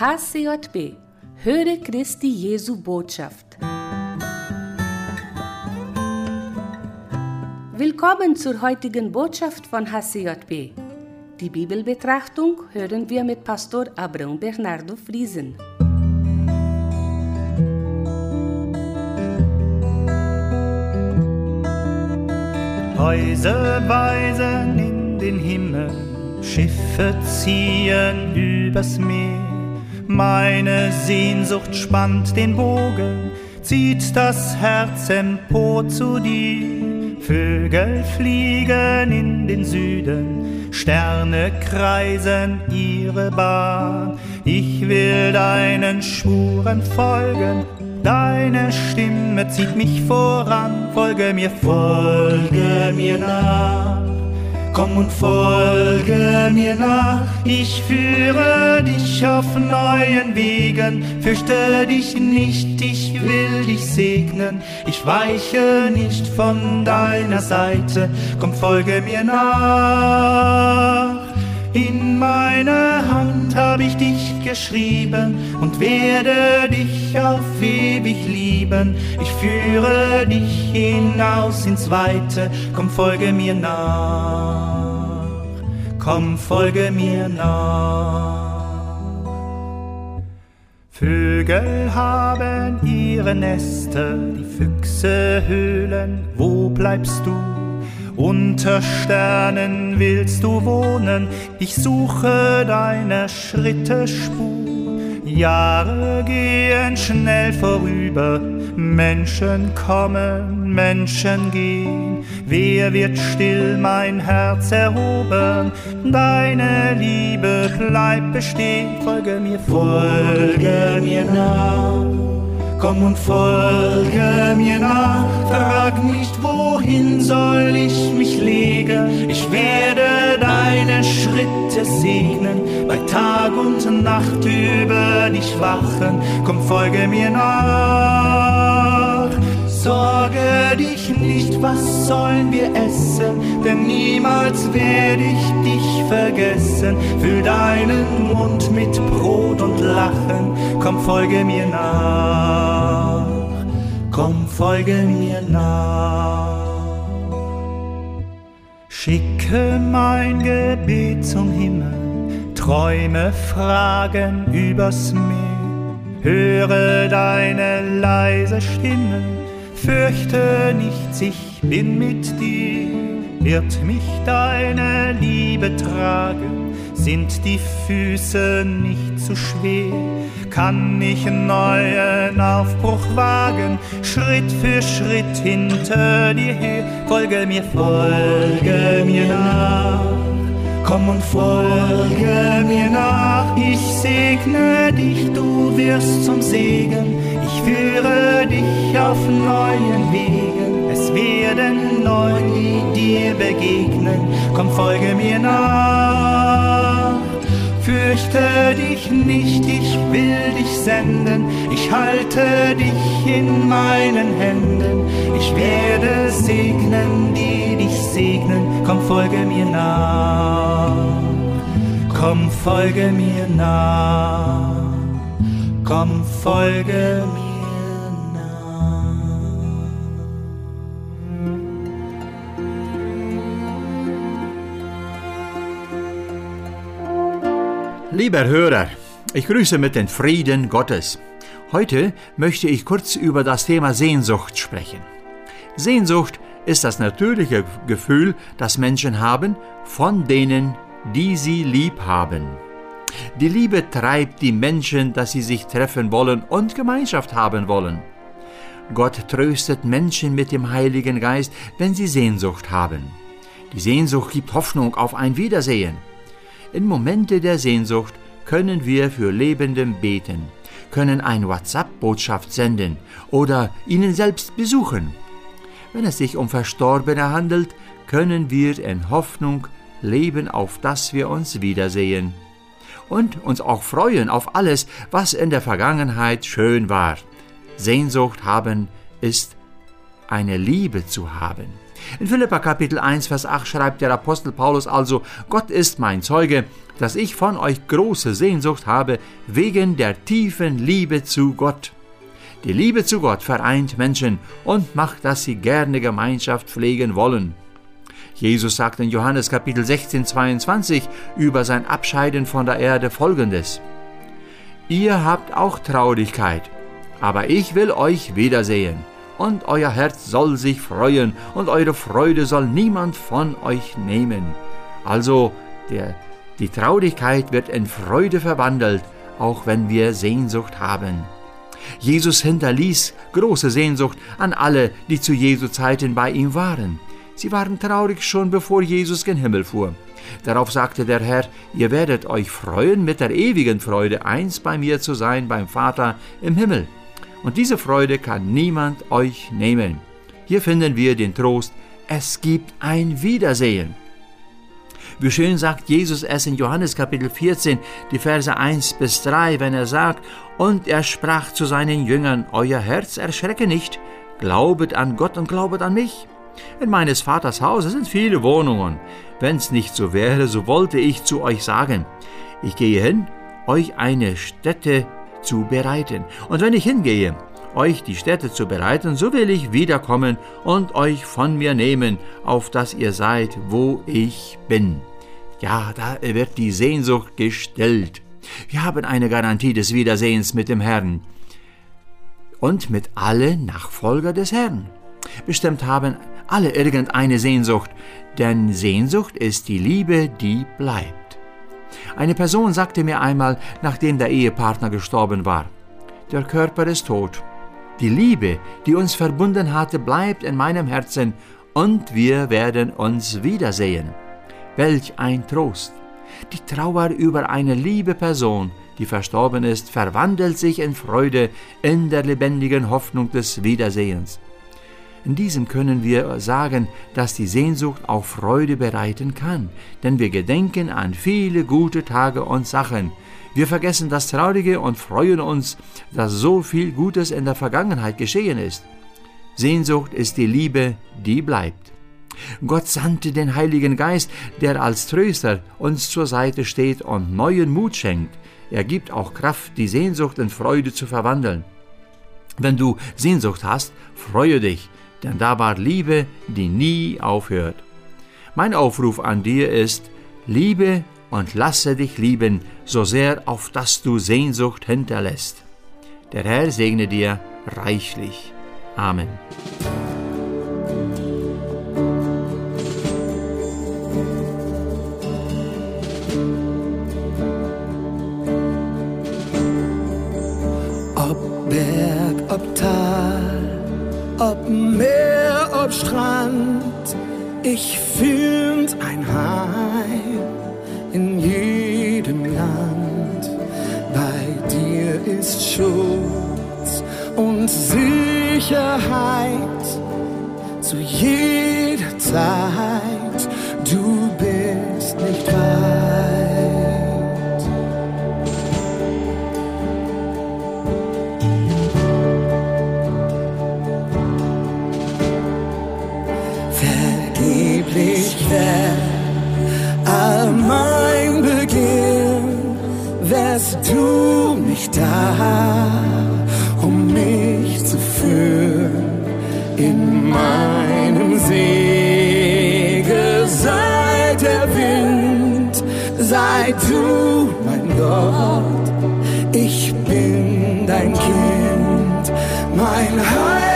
HCJB Höre Christi Jesu Botschaft. Willkommen zur heutigen Botschaft von HCJB. Die Bibelbetrachtung hören wir mit Pastor Abraham Bernardo Friesen. Häuser weisen in den Himmel, Schiffe ziehen übers Meer. Meine Sehnsucht spannt den Bogen, zieht das Herz empor zu dir. Vögel fliegen in den Süden, Sterne kreisen ihre Bahn. Ich will deinen Spuren folgen, deine Stimme zieht mich voran. Folge mir, folge mir nach. Komm und folge mir nach, ich führe dich auf neuen Wegen, fürchte dich nicht, ich will dich segnen, ich weiche nicht von deiner Seite, komm folge mir nach. In meine Hand habe ich dich geschrieben und werde dich auf ewig lieben. Ich führe dich hinaus ins Weite, komm folge mir nach, komm folge mir nach. Vögel haben ihre Nester, die Füchse höhlen, wo bleibst du? Unter Sternen willst du wohnen, ich suche deiner Schritte Spur. Jahre gehen schnell vorüber, Menschen kommen, Menschen gehen. Wer wird still mein Herz erobern? Deine Liebe bleibt bestehen. Folge mir, folge mir nach. Komm und folge mir nach, frag nicht, wohin soll ich mich legen. Ich werde deine Schritte segnen, bei Tag und Nacht über dich wachen. Komm, folge mir nach. Sorge dich nicht, was sollen wir essen, denn niemals werde ich dich vergessen. Füll deinen Mund mit Brot und Lachen, komm, folge mir nach, komm, folge mir nach. Schicke mein Gebet zum Himmel, Träume, Fragen übers Meer, höre deine leise Stimme fürchte nichts, ich bin mit dir. Wird mich deine Liebe tragen, sind die Füße nicht zu schwer, kann ich neuen Aufbruch wagen, Schritt für Schritt hinter dir her, folge mir, folge mir. Komm und folge mir nach, ich segne dich, du wirst zum Segen. Ich führe dich auf neuen Wegen, es werden neu die dir begegnen. Komm, folge mir nach. Fürchte dich nicht, ich will dich senden, ich halte dich in meinen Händen. Ich werde segnen, die dich segnen, komm, folge mir nach. Komm, folge mir nach. Komm, folge mir Lieber Hörer, ich grüße mit den Frieden Gottes. Heute möchte ich kurz über das Thema Sehnsucht sprechen. Sehnsucht ist das natürliche Gefühl, das Menschen haben von denen, die sie lieb haben. Die Liebe treibt die Menschen, dass sie sich treffen wollen und Gemeinschaft haben wollen. Gott tröstet Menschen mit dem Heiligen Geist, wenn sie Sehnsucht haben. Die Sehnsucht gibt Hoffnung auf ein Wiedersehen. In Momente der Sehnsucht können wir für Lebenden beten, können eine WhatsApp-Botschaft senden oder ihnen selbst besuchen. Wenn es sich um Verstorbene handelt, können wir in Hoffnung leben, auf dass wir uns wiedersehen. Und uns auch freuen auf alles, was in der Vergangenheit schön war. Sehnsucht haben ist eine Liebe zu haben. In Philippa Kapitel 1, Vers 8 schreibt der Apostel Paulus also, Gott ist mein Zeuge, dass ich von euch große Sehnsucht habe wegen der tiefen Liebe zu Gott. Die Liebe zu Gott vereint Menschen und macht, dass sie gerne Gemeinschaft pflegen wollen. Jesus sagt in Johannes Kapitel 16, 22 über sein Abscheiden von der Erde folgendes. Ihr habt auch Traurigkeit, aber ich will euch wiedersehen, und euer Herz soll sich freuen, und eure Freude soll niemand von euch nehmen. Also, der, die Traurigkeit wird in Freude verwandelt, auch wenn wir Sehnsucht haben. Jesus hinterließ große Sehnsucht an alle, die zu Jesu Zeiten bei ihm waren. Sie waren traurig schon bevor Jesus gen Himmel fuhr. Darauf sagte der Herr, ihr werdet euch freuen mit der ewigen Freude, eins bei mir zu sein beim Vater im Himmel. Und diese Freude kann niemand euch nehmen. Hier finden wir den Trost, es gibt ein Wiedersehen. Wie schön sagt Jesus es in Johannes Kapitel 14, die Verse 1 bis 3, wenn er sagt, und er sprach zu seinen Jüngern, Euer Herz erschrecke nicht, glaubet an Gott und glaubet an mich. In meines Vaters Hause sind viele Wohnungen. Wenn's nicht so wäre, so wollte ich zu euch sagen, ich gehe hin, euch eine Stätte zu bereiten. Und wenn ich hingehe, euch die Stätte zu bereiten, so will ich wiederkommen und euch von mir nehmen, auf dass ihr seid, wo ich bin. Ja, da wird die Sehnsucht gestillt. Wir haben eine Garantie des Wiedersehens mit dem Herrn und mit allen Nachfolger des Herrn. Bestimmt haben alle irgendeine Sehnsucht, denn Sehnsucht ist die Liebe, die bleibt. Eine Person sagte mir einmal, nachdem der Ehepartner gestorben war, der Körper ist tot. Die Liebe, die uns verbunden hatte, bleibt in meinem Herzen und wir werden uns wiedersehen. Welch ein Trost! Die Trauer über eine liebe Person, die verstorben ist, verwandelt sich in Freude in der lebendigen Hoffnung des Wiedersehens. In diesem können wir sagen, dass die Sehnsucht auch Freude bereiten kann, denn wir gedenken an viele gute Tage und Sachen. Wir vergessen das Traurige und freuen uns, dass so viel Gutes in der Vergangenheit geschehen ist. Sehnsucht ist die Liebe, die bleibt. Gott sandte den Heiligen Geist, der als Tröster uns zur Seite steht und neuen Mut schenkt. Er gibt auch Kraft, die Sehnsucht in Freude zu verwandeln. Wenn du Sehnsucht hast, freue dich, denn da war Liebe, die nie aufhört. Mein Aufruf an dir ist, liebe und lasse dich lieben, so sehr auf dass du Sehnsucht hinterlässt. Der Herr segne dir reichlich. Amen. Ob Berg, ob Tal ob Meer, ob Strand, ich find ein Heim in jedem Land. Bei dir ist Schutz und Sicherheit zu jeder Zeit. Du bist nicht weit. Sei du mein Gott, ich bin dein Kind, mein Heimatland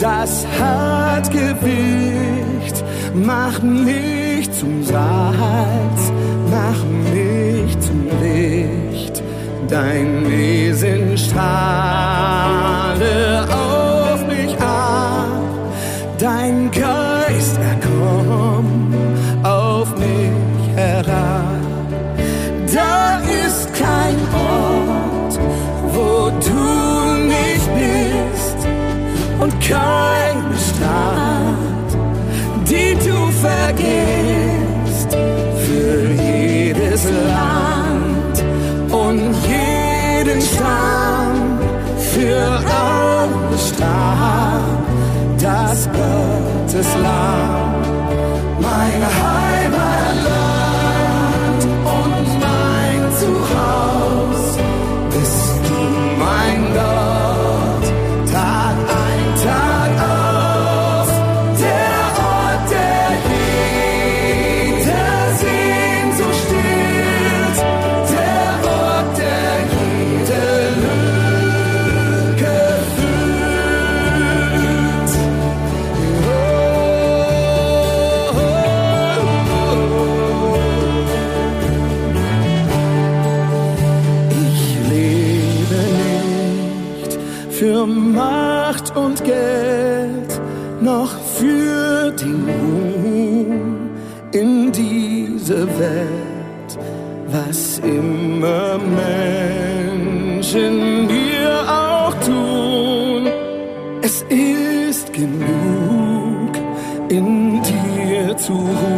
das Hartgewicht macht mich zum Salz, macht mich zum Licht. Dein Wesen strahle auf mich ab, dein Körper. schlimme Menschen dir auch tun. Es ist genug in dir zu ruhen.